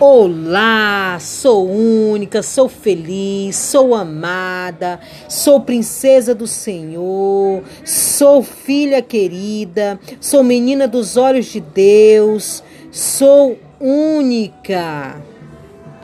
Olá, sou única, sou feliz, sou amada, sou princesa do Senhor, sou filha querida, sou menina dos olhos de Deus, sou única.